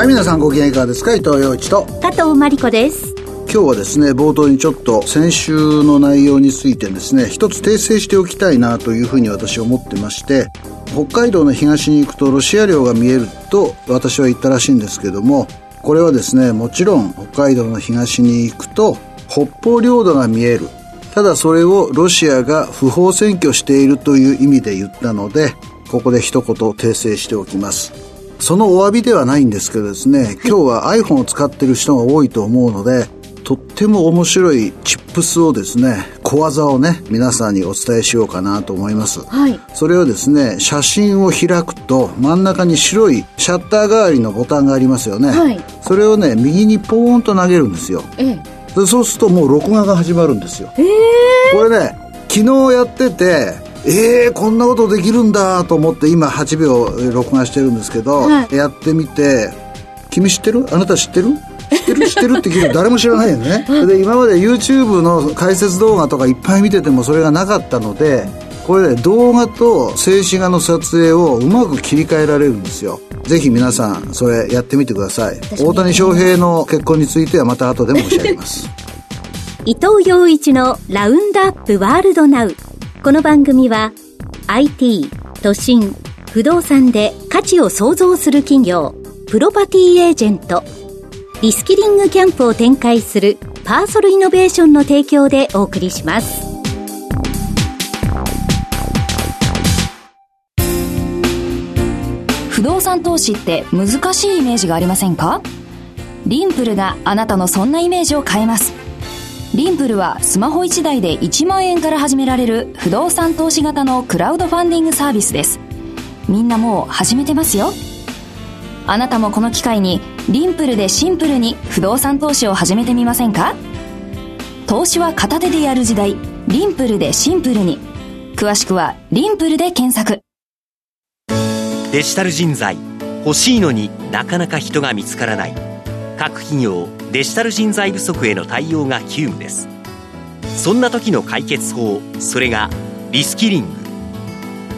はい皆さんご機嫌いかがですか？伊藤洋一と。加藤真理子です。今日はですね冒頭にちょっと先週の内容についてですね一つ訂正しておきたいなというふうに私は思ってまして北海道の東に行くとロシア領が見えると私は言ったらしいんですけどもこれはですねもちろん北海道の東に行くと北方領土が見える。ただそれをロシアが不法占拠しているという意味で言ったのでここで一言訂正しておきますそのお詫びではないんですけどですね 今日は iPhone を使ってる人が多いと思うのでとっても面白いチップスをですね小技をね皆さんにお伝えしようかなと思います、はい、それをですね写真を開くと真ん中に白いシャッター代わりのボタンがありますよね、はい、それをね右にポーンと投げるんですよ、ええ、でそうするともう録画が始まるんですよ、えー、これね昨日やっててえー、こんなことできるんだと思って今8秒録画してるんですけど、はい、やってみて君知ってる？あなた知ってる？知ってる？知ってるって聞いて誰も知らないよね。で今まで YouTube の解説動画とかいっぱい見ててもそれがなかったのでこれね動画と静止画の撮影をうまく切り替えられるんですよ。ぜひ皆さんそれやってみてください。大谷翔平の結婚についてはまた後でも申し上げます伊藤洋一のラウンドアップワールドナウこの番組は IT 都心不動産で価値を創造する企業プロパティエージェントリスキリングキャンプを展開するパーソルイノベーションの提供でお送りします。不動産投資って難しいイメージがありませんか？リンプルがあなたのそんなイメージを変えます。リンプルはスマホ1台で1万円から始められる不動産投資型のクラウドファンディングサービスです。みんなもう始めてますよ。あなたもこの機会にリンプルでシンプルに不動産投資を始めてみませんか？投資は片手でやる時代。リンプルでシンプルに。詳しくはリンプルで検索。デジタル人材。欲しいのになかなか人が見つからない。各企業デジタル人材不足への対応が急務です。そんな時の解決法それがリスキリング。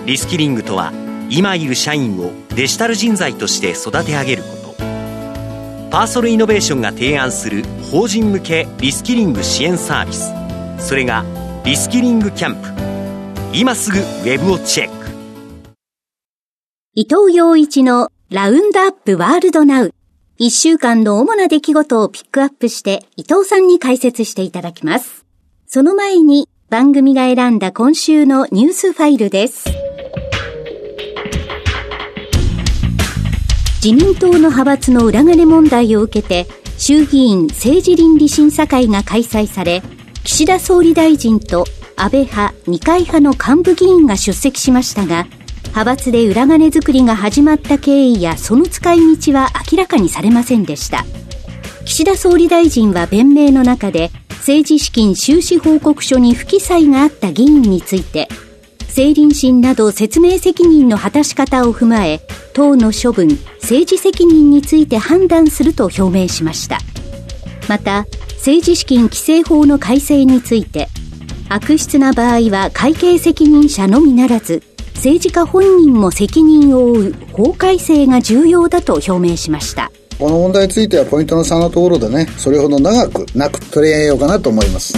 リスキリングとは今いる社員をデジタル人材として育て上げること。パーソルイノベーションが提案する法人向けリスキリング支援サービス。それがリスキリングキャンプ。今すぐウェブをチェック。伊藤洋一のラウンドアップワールドナウ。一週間の主な出来事をピックアップして伊藤さんに解説していただきますその前に番組が選んだ今週のニュースファイルです。自民党の派閥の裏金問題を受けて、衆議院政治倫理審査会が開催され、岸田総理大臣と安倍派、二階派の幹部議員が出席しましたが、派閥で裏金作りが始まった経緯やその使い道は明らかにされませんでした。岸田総理大臣は弁明の中で、政治資金収支報告書に不記載があった議員について、政倫審など説明責任の果たし方を踏まえ、党の処分、政治責任について判断すると表明しました。また、政治資金規正法の改正について、悪質な場合は会計責任者のみならず、政治家本人も責任を負う法改正が重要だと表明しました。この問題についてはポイントの3のところでね、それほど長くなく取り上げようかなと思います。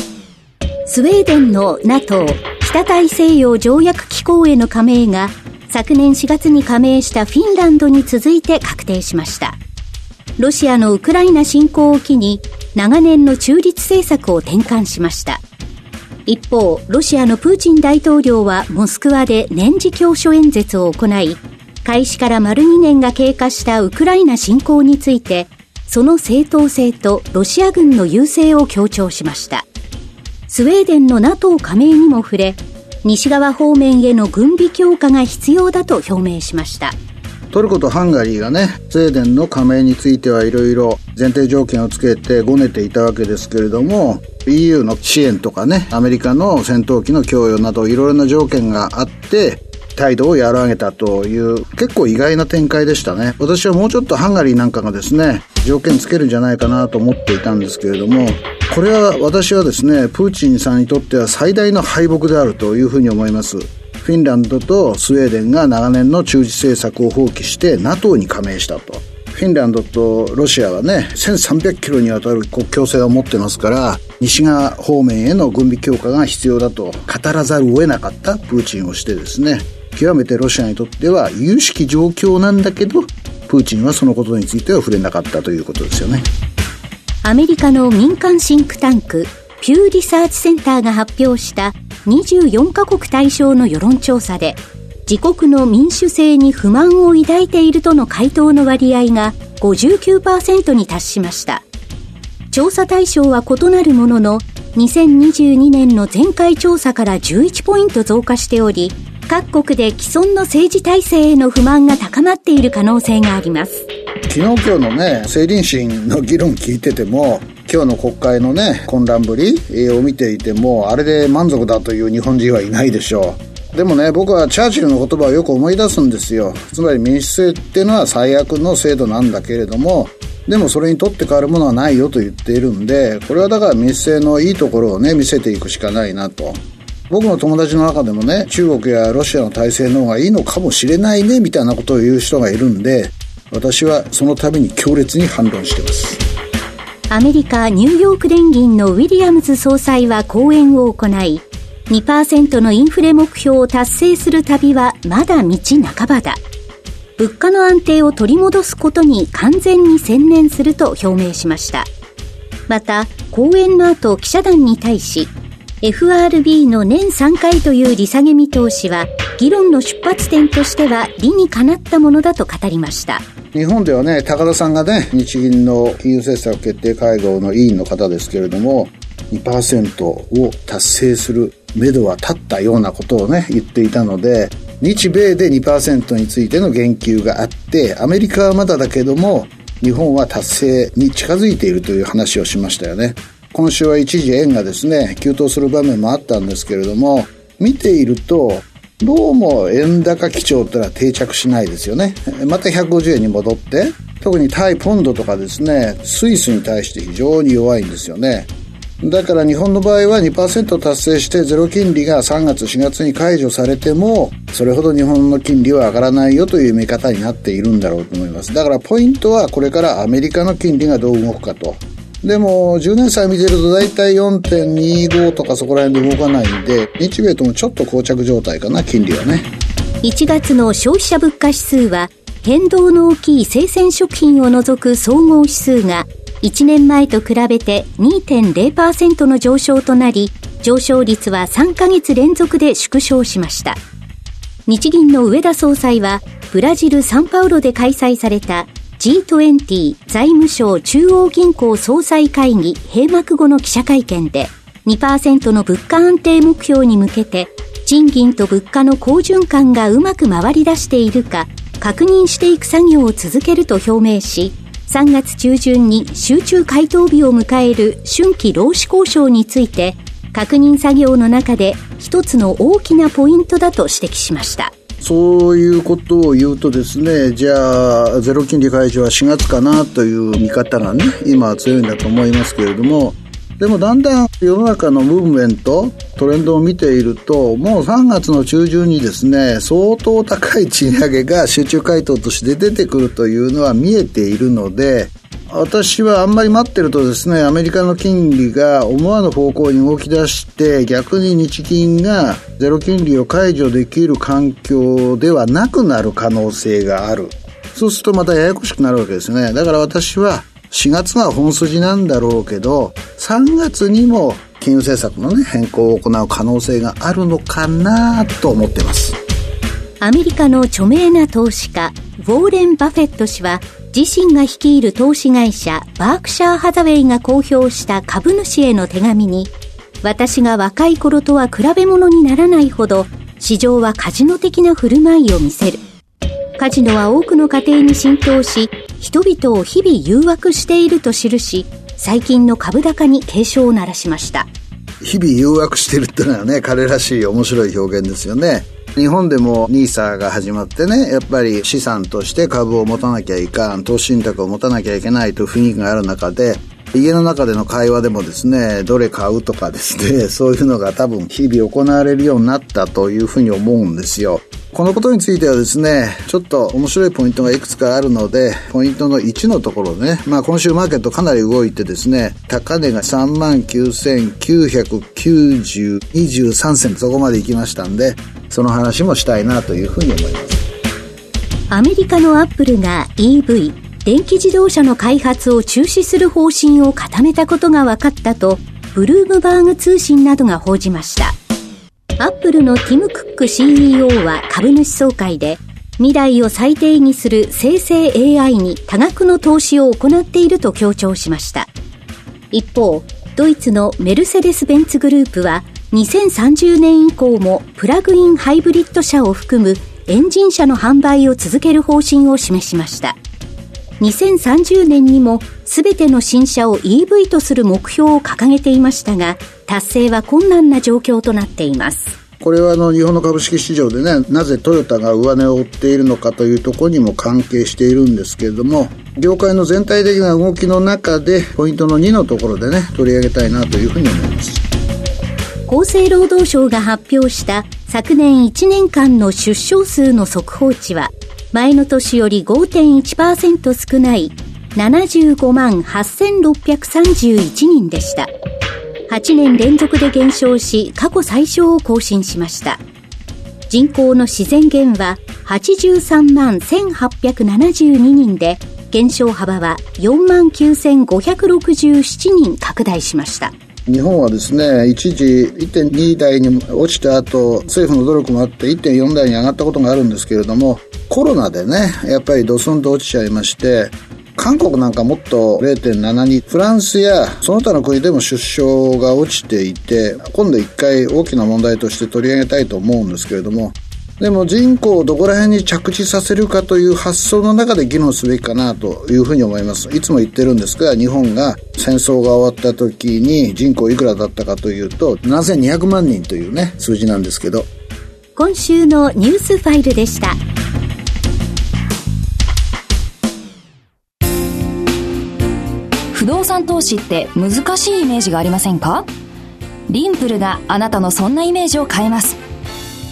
スウェーデンの NATO 北大西洋条約機構への加盟が昨年4月に加盟したフィンランドに続いて確定しました。ロシアのウクライナ侵攻を機に長年の中立政策を転換しました。一方、ロシアのプーチン大統領はモスクワで年次教書演説を行い、開始から丸2年が経過したウクライナ侵攻について、その正当性とロシア軍の優勢を強調しました。スウェーデンの NATO 加盟にも触れ、西側方面への軍備強化が必要だと表明しました。トルコとハンガリーがね、スウェーデンの加盟についてはいろいろ前提条件をつけてごねていたわけですけれども、EU の支援とかね、アメリカの戦闘機の供与などいろいろな条件があって、態度を和らげたという結構意外な展開でしたね。私はもうちょっとハンガリーなんかがですね、条件つけるんじゃないかなと思っていたんですけれども、これは私はですね、プーチンさんにとっては最大の敗北であるというふうに思います。フィンランドとスウェーデンが長年の中立政策を放棄して NATO に加盟したと。フィンランドとロシアはね、1300キロにわたる国境線を持ってますから、西側方面への軍備強化が必要だと語らざるを得なかったプーチンをしてですね、極めてロシアにとっては有識状況なんだけど、プーチンはそのことについては触れなかったということですよね。アメリカの民間シンクタンク、ピューリサーチセンターが発表した24カ国対象の世論調査で、自国の民主制に不満を抱いているとの回答の割合が59%に達しました。調査対象は異なるものの、2022年の前回調査から11ポイント増加しており、各国で既存の政治体制への不満が高まっている可能性があります。昨日今日のね、政倫審の議論聞いてても、今日の国会のね、混乱ぶりを見ていても、あれで満足だという日本人はいないでしょう。でもね、僕はチャーチルの言葉をよく思い出すんですよ。つまり民主制っていうのは最悪の制度なんだけれども、でもそれにとって変わるものはないよと言っているんで、これはだから民主制のいいところをね、見せていくしかないなと。僕の友達の中でもね、中国やロシアの体制の方がいいのかもしれないね、みたいなことを言う人がいるんで、私はそのために強烈に反論してます。アメリカ・ニューヨーク連銀のウィリアムズ総裁は講演を行い、2%のインフレ目標を達成する旅はまだ道半ばだ。物価の安定を取り戻すことに完全に専念すると表明しました。また、講演の後記者団に対し、FRB の年3回という利下げ見通しは、議論の出発点としては理にかなったものだと語りました。日本ではね、高田さんがね、日銀の金融政策決定会合の委員の方ですけれども、2%を達成する目処は立ったようなことをね、言っていたので、日米で2%についての言及があって、アメリカはまだだけども、日本は達成に近づいているという話をしましたよね。今週は一時円がですね、急騰する場面もあったんですけれども、見ていると、どうも円高基調ってのは定着しないですよね。また150円に戻って、特に対ポンドとかですね、スイスに対して非常に弱いんですよね。だから日本の場合は2%達成してゼロ金利が3月4月に解除されてもそれほど日本の金利は上がらないよという見方になっているんだろうと思いますだからポイントはこれからアメリカの金利がどう動くかとでも10年債見てると大体4.25とかそこら辺で動かないんで日米ともちょっと膠着状態かな金利はね1月の消費者物価指数は変動の大きい生鮮食品を除く総合指数が1年前と比べて2.0%の上昇となり、上昇率は3ヶ月連続で縮小しました。日銀の上田総裁は、ブラジル・サンパウロで開催された G20 財務省中央銀行総裁会議閉幕後の記者会見で、2%の物価安定目標に向けて、賃金と物価の好循環がうまく回り出しているか、確認していく作業を続けると表明し、3月中旬に集中回答日を迎える春季労使交渉について確認作業の中で一つの大きなポイントだと指摘しました。そういうことを言うとですね、じゃあ、ゼロ金利解除は4月かなという見方がね、今は強いんだと思いますけれども、でもだんだん世の中のムーブメント、トレンドを見ていると、もう3月の中旬にですね、相当高い賃上げが集中回答として出てくるというのは見えているので、私はあんまり待ってるとですね、アメリカの金利が思わぬ方向に動き出して、逆に日銀がゼロ金利を解除できる環境ではなくなる可能性がある。そうするとまたややこしくなるわけですね。だから私は4月が本筋なんだろうけど、3月にも金融政策のね、変更を行う可能性があるのかなと思ってます。アメリカの著名な投資家、ウォーレン・バフェット氏は、自身が率いる投資会社、バークシャー・ハザウェイが公表した株主への手紙に、私が若い頃とは比べ物にならないほど、市場はカジノ的な振る舞いを見せる。カジノは多くの家庭に浸透し、人々を日々誘惑していると記し、最近の株高に警鐘を鳴らしました。日々誘惑してるってのはね、彼らしい面白い表現ですよね。日本でも NISA が始まってね、やっぱり資産として株を持たなきゃいかん、投資信託を持たなきゃいけないという雰囲気がある中で、家の中での会話でもですね、どれ買うとかですね、そういうのが多分日々行われるようになったというふうに思うんですよ。このことについてはですね、ちょっと面白いポイントがいくつかあるので、ポイントの1のところね、まあ今週マーケットかなり動いてですね、高値が39,990、23銭そこまで行きましたんで、その話もしたいなというふうに思います。アメリカのアップルが EV、電気自動車の開発を中止する方針を固めたことが分かったと、ブルームバーグ通信などが報じました。アップルのティム・クック CEO は株主総会で、未来を再定義する生成 AI に多額の投資を行っていると強調しました。一方、ドイツのメルセデス・ベンツグループは、2030年以降もプラグインハイブリッド車を含むエンジン車の販売を続ける方針を示しました。2030年にも全ての新車を EV とする目標を掲げていましたが、達成は困難な状況となっています。これはあの日本の株式市場でね、なぜトヨタが上値を追っているのかというところにも関係しているんですけれども、業界の全体的な動きの中で、ポイントの2のところでね、取り上げたいなというふうに思います。厚生労働省が発表した昨年1年間の出生数の速報値は、前の年より5.1%少ない75万8631人でした。8年連続で減少し、過去最小を更新しました。人口の自然減は83万1872人で、減少幅は4万9567人拡大しました。日本はですね、一時1.2台に落ちた後、政府の努力もあって1.4台に上がったことがあるんですけれども、コロナでね、やっぱりドスンと落ちちゃいまして、韓国なんかもっと0.72、フランスやその他の国でも出生が落ちていて、今度一回大きな問題として取り上げたいと思うんですけれども、でも人口をどこら辺に着地させるかという発想の中で議論すべきかなというふうに思います。いつも言ってるんですが、日本が戦争が終わった時に人口いくらだったかというと、7200万人というね、数字なんですけど。今週のニュースファイルでした。不動産投資って難しいイメージがありませんか？リンプルがあなたのそんなイメージを変えます。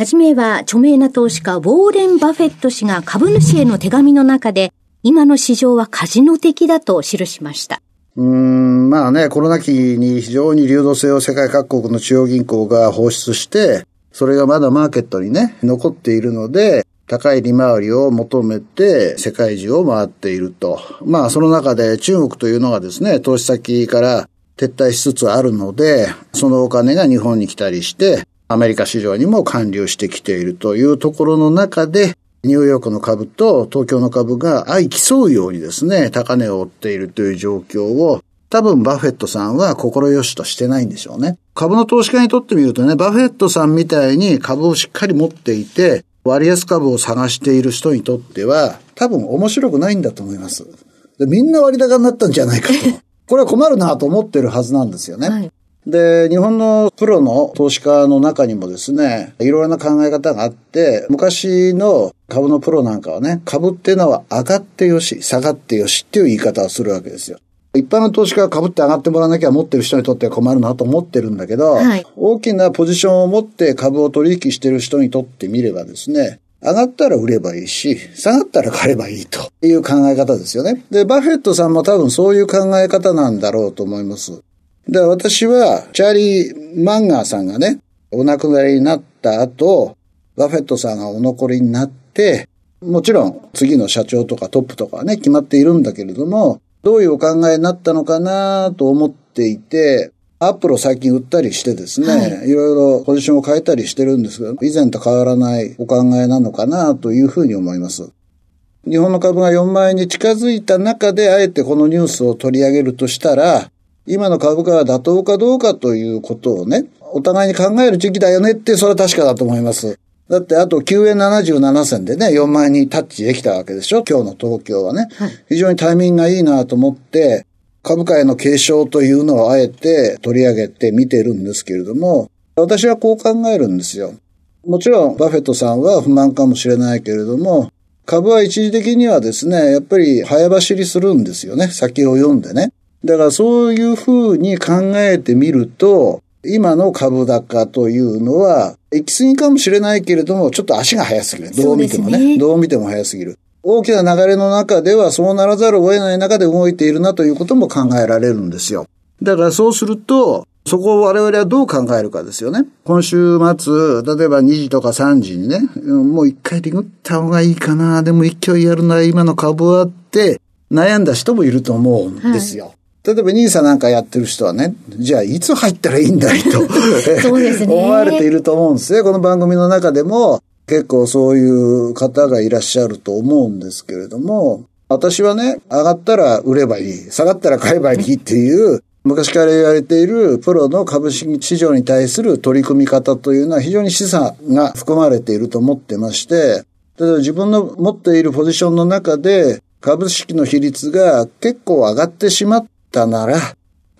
はじめは、著名な投資家、ウォーレン・バフェット氏が株主への手紙の中で、今の市場はカジノ的だと記しました。うん、まあね、コロナ期に非常に流動性を世界各国の中央銀行が放出して、それがまだマーケットにね、残っているので、高い利回りを求めて世界中を回っていると。まあその中で中国というのがですね、投資先から撤退しつつあるので、そのお金が日本に来たりして、アメリカ市場にも還流してきているというところの中で、ニューヨークの株と東京の株が相競うようにですね、高値を追っているという状況を、多分バフェットさんは心よしとしてないんでしょうね。株の投資家にとってみるとね、バフェットさんみたいに株をしっかり持っていて、割安株を探している人にとっては、多分面白くないんだと思います。でみんな割高になったんじゃないかと。これは困るなと思ってるはずなんですよね。はいで、日本のプロの投資家の中にもですね、いろいろな考え方があって、昔の株のプロなんかはね、株っていうのは上がってよし、下がってよしっていう言い方をするわけですよ。一般の投資家は株って上がってもらわなきゃ持ってる人にとっては困るなと思ってるんだけど、はい、大きなポジションを持って株を取引してる人にとってみればですね、上がったら売ればいいし、下がったら買えばいいという考え方ですよね。で、バフェットさんも多分そういう考え方なんだろうと思います。で、私は、チャーリー・マンガーさんがね、お亡くなりになった後、バフェットさんがお残りになって、もちろん次の社長とかトップとかね、決まっているんだけれども、どういうお考えになったのかなと思っていて、アップルを最近売ったりしてですね、はい、いろいろポジションを変えたりしてるんですが、以前と変わらないお考えなのかなというふうに思います。日本の株が4万円に近づいた中で、あえてこのニュースを取り上げるとしたら、今の株価が妥当かどうかということをね、お互いに考える時期だよねって、それは確かだと思います。だってあと9円77銭でね、4万円にタッチできたわけでしょ？今日の東京はね。はい、非常にタイミングがいいなと思って、株価への継承というのをあえて取り上げて見てるんですけれども、私はこう考えるんですよ。もちろん、バフェットさんは不満かもしれないけれども、株は一時的にはですね、やっぱり早走りするんですよね。先を読んでね。だからそういうふうに考えてみると、今の株高というのは、行き過ぎかもしれないけれども、ちょっと足が速すぎる。どう見てもね。ねどう見ても速すぎる。大きな流れの中ではそうならざるを得ない中で動いているなということも考えられるんですよ。だからそうすると、そこを我々はどう考えるかですよね。今週末、例えば2時とか3時にね、もう一回リグった方がいいかな、でも勢いやるな、今の株はって悩んだ人もいると思うんですよ。はい例えば NISA なんかやってる人はね、じゃあいつ入ったらいいんだいと。そうです、ね、思われていると思うんですね。この番組の中でも結構そういう方がいらっしゃると思うんですけれども、私はね、上がったら売ればいい、下がったら買えばいいっていう、昔から言われているプロの株式市場に対する取り組み方というのは非常に資産が含まれていると思ってまして、例えば自分の持っているポジションの中で株式の比率が結構上がってしまったなら、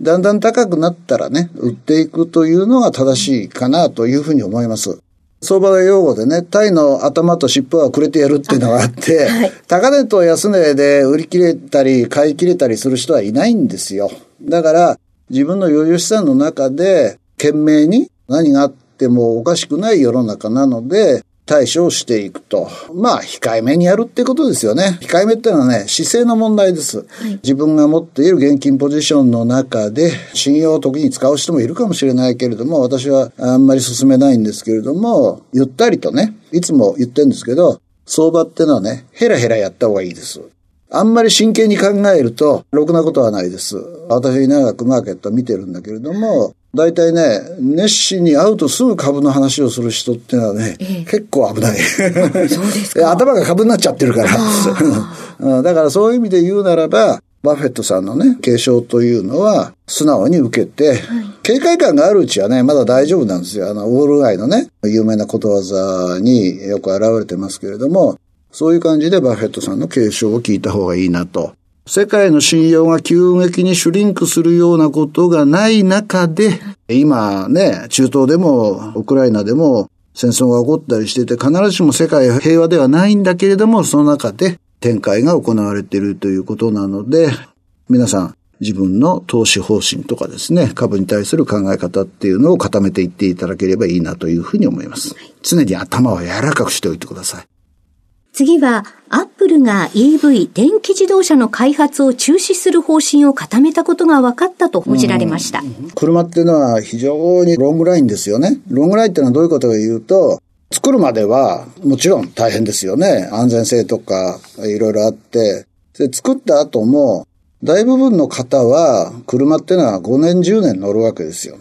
だんだん高くなったらね、売っていくというのが正しいかなというふうに思います。相場用語でね、タイの頭と尻尾はくれてやるっていうのがあって、はい、高値と安値で売り切れたり買い切れたりする人はいないんですよ。だから、自分の余裕資産の中で、懸命に何があってもおかしくない世の中なので、対処をしていくと。まあ、控えめにやるってことですよね。控えめってのはね、姿勢の問題です。はい、自分が持っている現金ポジションの中で、信用を時に使う人もいるかもしれないけれども、私はあんまり進めないんですけれども、ゆったりとね、いつも言ってるんですけど、相場ってのはね、ヘラヘラやった方がいいです。あんまり真剣に考えると、ろくなことはないです。私長くマーケット見てるんだけれども、大体ね、熱心に会うとすぐ株の話をする人っていうのはね、ええ、結構危ない。そうですか。頭が株になっちゃってるから。だからそういう意味で言うならば、バフェットさんのね、継承というのは、素直に受けて、はい、警戒感があるうちはね、まだ大丈夫なんですよ。あの、ウォール街のね、有名なことわざによく現れてますけれども、そういう感じでバフェットさんの継承を聞いた方がいいなと。世界の信用が急激にシュリンクするようなことがない中で、今ね、中東でもウクライナでも戦争が起こったりしてて、必ずしも世界平和ではないんだけれども、その中で展開が行われているということなので、皆さん自分の投資方針とかですね、株に対する考え方っていうのを固めていっていただければいいなというふうに思います。常に頭を柔らかくしておいてください。次は、アップルが EV 電気自動車の開発を中止する方針を固めたことが分かったと報じられました。車っていうのは非常にロングラインですよね。ロングラインっていうのはどういうことか言うと、作るまではもちろん大変ですよね。安全性とかいろいろあって。で、作った後も大部分の方は車っていうのは5年10年乗るわけですよ。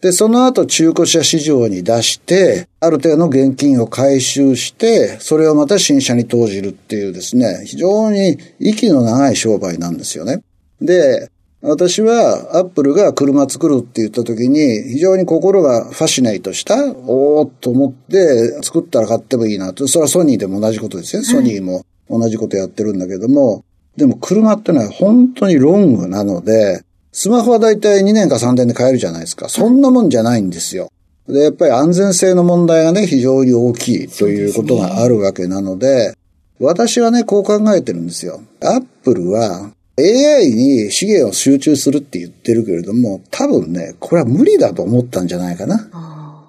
で、その後中古車市場に出して、ある程度の現金を回収して、それをまた新車に投じるっていうですね、非常に息の長い商売なんですよね。で、私はアップルが車作るって言った時に非常に心がファシネイトした、おーっと思って作ったら買ってもいいなと。それはソニーでも同じことですね。ソニーも同じことやってるんだけども、でも車ってのは本当にロングなので、スマホはだいたい2年か3年で買えるじゃないですか。そんなもんじゃないんですよ。で、やっぱり安全性の問題がね、非常に大きいということがあるわけなので、で私はね、こう考えてるんですよ。アップルは AI に資源を集中するって言ってるけれども、多分ね、これは無理だと思ったんじゃないかな。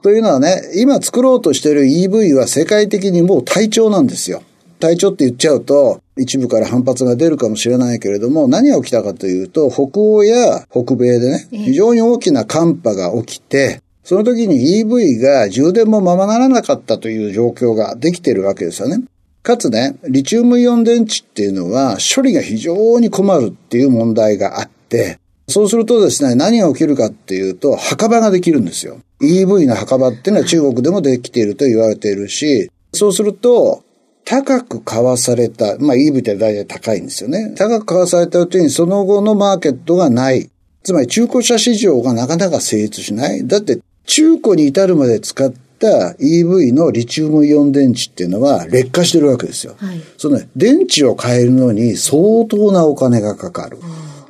というのはね、今作ろうとしている EV は世界的にもう体調なんですよ。体調って言っちゃうと、一部から反発が出るかもしれないけれども、何が起きたかというと、北欧や北米でね、非常に大きな寒波が起きて、その時に EV が充電もままならなかったという状況ができてるわけですよね。かつね、リチウムイオン電池っていうのは処理が非常に困るっていう問題があって、そうするとですね、何が起きるかっていうと、墓場ができるんですよ。EV の墓場っていうのは中国でもできていると言われているし、そうすると、高く買わされた、まあ EV って大体高いんですよね。高く買わされたうちにその後のマーケットがない。つまり中古車市場がなかなか成立しない。だって中古に至るまで使っった EV のリチウムイオン電池っていうのは劣化してるわけですよ。はい、そのね、電池を変えるのに相当なお金がかかる。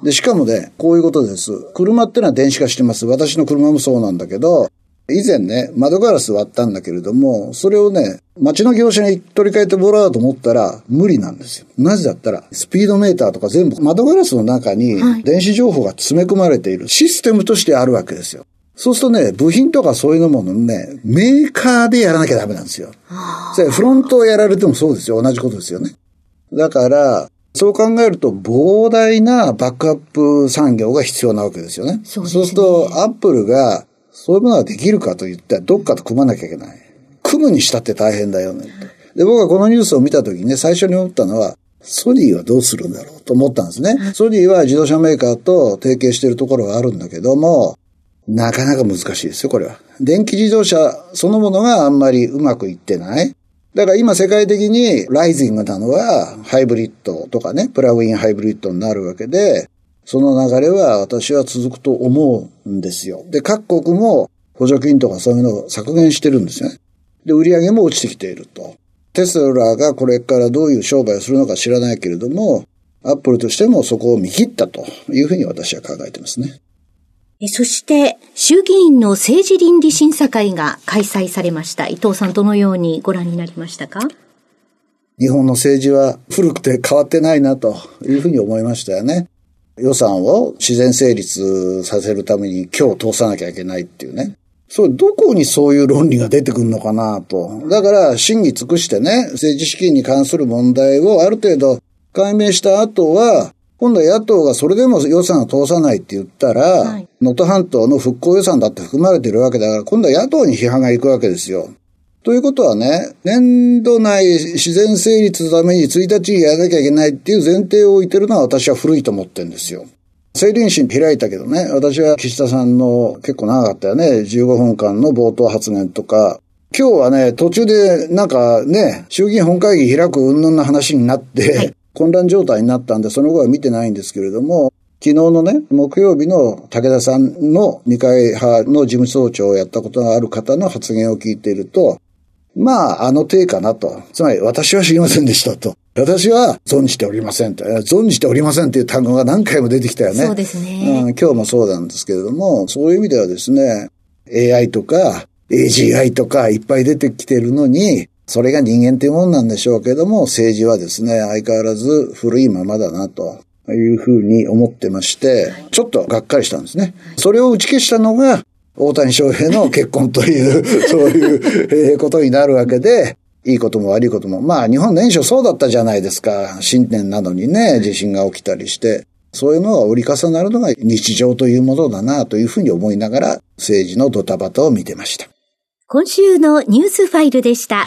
で、しかもね、こういうことです。車ってのは電子化してます。私の車もそうなんだけど、以前ね、窓ガラス割ったんだけれども、それをね、街の業者に取り替えてもらおうと思ったら無理なんですよ。なぜだったら、スピードメーターとか全部窓ガラスの中に電子情報が詰め込まれているシステムとしてあるわけですよ。そうするとね、部品とかそういうものね、メーカーでやらなきゃダメなんですよ。フロントをやられてもそうですよ。同じことですよね。だから、そう考えると膨大なバックアップ産業が必要なわけですよね。そう、ね、すると、アップルがそういうものができるかと言ったらどっかと組まなきゃいけない。組むにしたって大変だよね。で、僕はこのニュースを見たときにね、最初に思ったのは、ソニーはどうするんだろうと思ったんですね。ソニーは自動車メーカーと提携しているところがあるんだけども、なかなか難しいですよ、これは。電気自動車そのものがあんまりうまくいってない。だから今世界的にライジングなのはハイブリッドとかね、プラグインハイブリッドになるわけで、その流れは私は続くと思うんですよ。で、各国も補助金とかそういうのを削減してるんですね。で、売り上げも落ちてきていると。テスラがこれからどういう商売をするのか知らないけれども、アップルとしてもそこを見切ったというふうに私は考えてますね。そして、衆議院の政治倫理審査会が開催されました。伊藤さん、どのようにご覧になりましたか？日本の政治は古くて変わってないなというふうに思いましたよね。予算を自然成立させるために今日通さなきゃいけないっていうね。そう、どこにそういう論理が出てくるのかなと。だから、審議尽くしてね、政治資金に関する問題をある程度解明した後は、今度は野党がそれでも予算を通さないって言ったら、能、はい、登、半島の復興予算だって含まれてるわけだから、今度は野党に批判が行くわけですよ。ということはね、年度内自然成立のために1日にやらなきゃいけないっていう前提を置いてるのは私は古いと思ってるんですよ。政倫審開いたけどね、私は岸田さんの結構長かったよね、15分間の冒頭発言とか、今日はね、途中でなんかね、衆議院本会議開く云々の話になって、混乱状態になったんで、その後は見てないんですけれども、昨日のね、木曜日の武田さんの二階派の事務総長をやったことがある方の発言を聞いていると、まあ、あの手かなと。つまり、私は知りませんでしたと。私は存じておりませんと。存じておりませんっていう単語が何回も出てきたよね。そうですね。うん、今日もそうなんですけれども、そういう意味ではですね、AI とか AGI とかいっぱい出てきてるのに、それが人間っていうもんなんでしょうけども、政治はですね、相変わらず古いままだなと。いうふうに思ってまして、ちょっとがっかりしたんですね。それを打ち消したのが、大谷翔平の結婚という、そういうことになるわけで、いいことも悪いことも。まあ、日本年初そうだったじゃないですか。新年などにね、地震が起きたりして。そういうのが折り重なるのが日常というものだなというふうに思いながら政治のドタバタを見てました。今週のニュースファイルでした。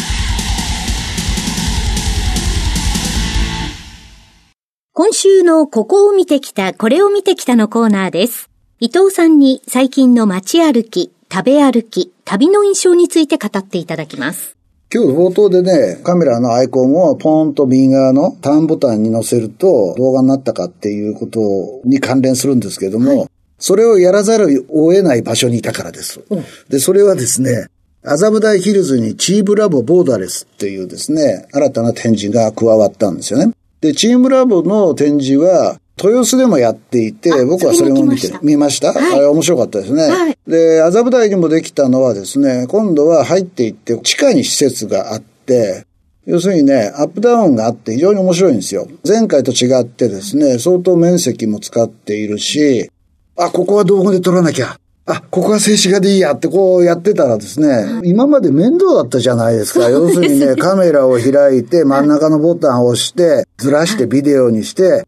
今週のここを見てきた、これを見てきたのコーナーです。伊藤さんに最近の街歩き、食べ歩き、旅の印象について語っていただきます。今日冒頭でね、カメラのアイコンをポーンと右側のターンボタンに載せると動画になったかっていうことに関連するんですけども、はい、それをやらざるを得ない場所にいたからです。で、それはですね、麻布台ヒルズにチームラボボーダレスっていうですね、新たな展示が加わったんですよね。で、チームラボの展示は、豊洲でもやっていて、僕はそれも見て、見ました、はい、あれ面白かったですね。はい、で、麻布台にもできたのはですね、今度は入っていって、地下に施設があって、要するにね、アップダウンがあって非常に面白いんですよ。前回と違ってですね、相当面積も使っているし、あ、ここは動画で撮らなきゃ。あ、ここは静止画でいいや。ってこうやってたらですね、今まで面倒だったじゃないですか。要するにね、カメラを開いて真ん中のボタンを押して、ずらしてビデオにして、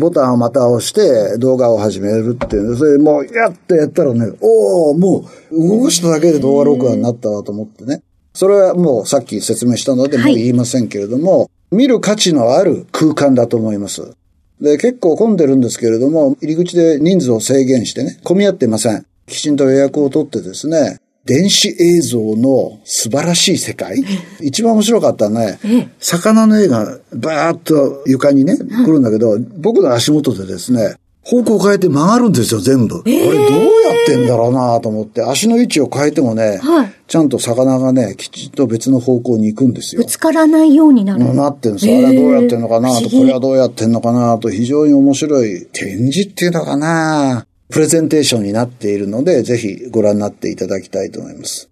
ボタンをまた押して動画を始めるっていうそれもう、やっとやったらね、おおもう動かしただけで動画録画になったわと思ってね。それはもうさっき説明したのでもう言いませんけれども、はい、見る価値のある空間だと思います。で、結構混んでるんですけれども、入り口で人数を制限してね、混み合っていません。きちんと予約を取ってですね、電子映像の素晴らしい世界。一番面白かったね、魚の絵がバーッと床にね、来るんだけど、僕の足元でですね、方向変えて曲がるんですよ、全部。えー、これどうやってんだろうなと思って、足の位置を変えてもね、はい、ちゃんと魚がね、きちっと別の方向に行くんですよ。ぶつからないようになる。なってるんですよ。あれはどうやってんのかなと、これはどうやってんのかなと、非常に面白い展示っていうのかなプレゼンテーションになっているので、ぜひご覧になっていただきたいと思います。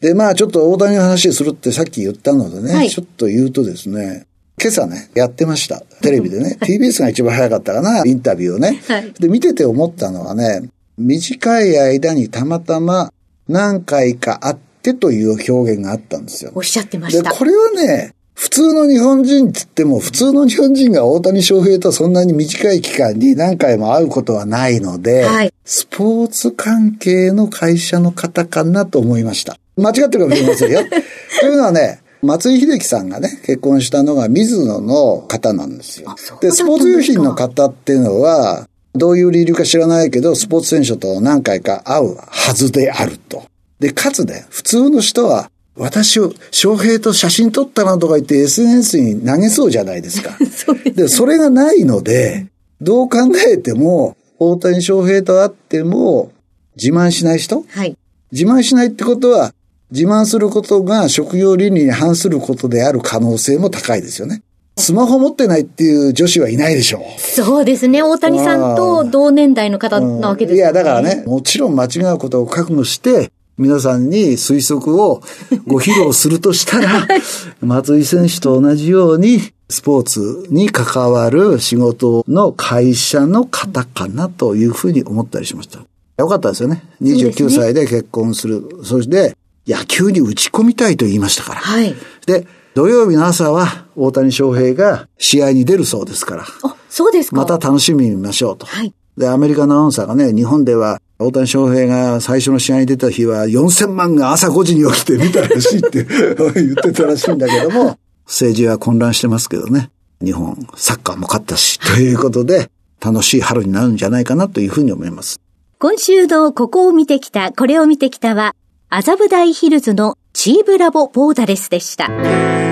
で、まあちょっと大谷の話するってさっき言ったのでね、はい、ちょっと言うとですね、今朝ね、やってました。テレビでね。TBS が一番早かったかな、インタビューをね。はい、で、見てて思ったのはね、短い間にたまたま何回か会ってという表現があったんですよ。おっしゃってました。で、これはね、普通の日本人って言っても、普通の日本人が大谷翔平とそんなに短い期間に何回も会うことはないので、はい、スポーツ関係の会社の方かなと思いました。間違ってるかもしれませんよ。というのはね、松井秀喜さんがね、結婚したのが水野の方なんですよ。で、スポーツ用品の方っていうのは、どういう理由か知らないけど、スポーツ選手と何回か会うはずであると。で、かつね、普通の人は、私を、翔平と写真撮ったなとか言って SNS に投げそうじゃないですか。そでで、それがないので、どう考えても、大谷翔平と会っても、自慢しない人？はい。自慢しないってことは、自慢することが職業倫理に反することである可能性も高いですよね。スマホ持ってないっていう女子はいないでしょう。そうですね。大谷さんと同年代の方なわけですね、いや、だからね、もちろん間違うことを覚悟して、皆さんに推測をご披露するとしたら、松井選手と同じように、スポーツに関わる仕事の会社の方かなというふうに思ったりしました。よかったですよね。29歳で結婚する。そして、野球に打ち込みたいと言いましたから。はい。で、土曜日の朝は大谷翔平が試合に出るそうですから。あ、そうですかまた楽しみに見ましょうと。はい。で、アメリカのアナウンサーがね、日本では大谷翔平が最初の試合に出た日は4000万が朝5時に起きて見たらしいって 言ってたらしいんだけども、政治は混乱してますけどね。日本、サッカーも勝ったし、ということで、楽しい春になるんじゃないかなというふうに思います。今週のここを見てきた、これを見てきたは、麻布台ヒルズのチーブラボボーダレスでした。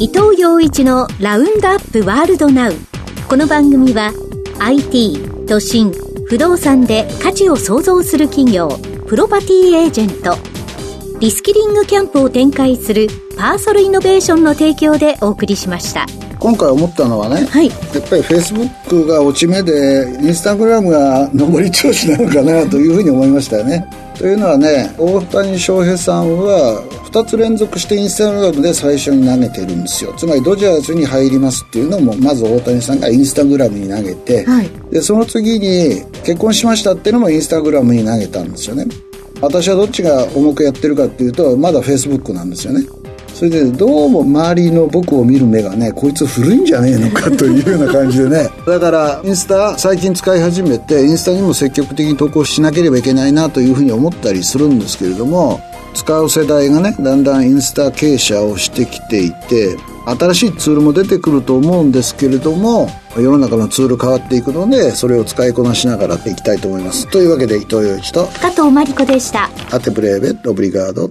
伊藤洋一のラウンドアップワールドナウ。この番組は IT、都心、不動産で価値を創造する企業、プロパティエージェント、リスキリングキャンプを展開するパーソルイノベーションの提供でお送りしました。今回思ったのはね、はい、やっぱりフェイスブックが落ち目でインスタグラムが上り調子なのかなというふうに思いましたよね。というのはね大谷翔平さんは2つ連続してインスタグラムで最初に投げてるんですよ。つまりドジャースに入りますっていうのもまず大谷さんがインスタグラムに投げて、はい、でその次に結婚しましたっていうのもインスタグラムに投げたんですよね。私はどっちが重くやってるかっていうとまだフェイスブックなんですよねそれでどうも周りの僕を見る目がねこいつ古いんじゃねえのかというような感じでね。だからインスタ最近使い始めてインスタにも積極的に投稿しなければいけないなというふうに思ったりするんですけれども使う世代がねだんだんインスタ傾斜をしてきていて新しいツールも出てくると思うんですけれども世の中のツール変わっていくのでそれを使いこなしながらいきたいと思います。というわけで伊藤洋一と加藤真理子でした。アテブレーベオブリガード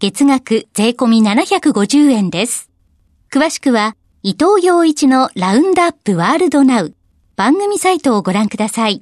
月額税込み750円です。詳しくは、伊藤洋一のラウンドアップワールドナウ番組サイトをご覧ください。